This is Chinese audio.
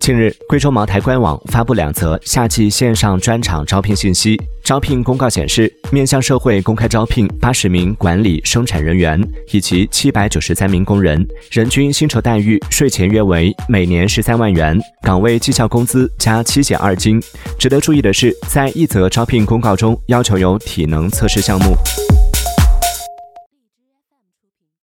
近日贵州茅台官网发布两则夏季线上专场招聘信息。招聘公告显示面向社会公开招聘八十名管理生产人员以及七百九十三名工人人均薪酬待遇税前约为每年十三万元岗位绩效工资加七险二金。值得注意的是在一则招聘公告中要求有体能测试项目。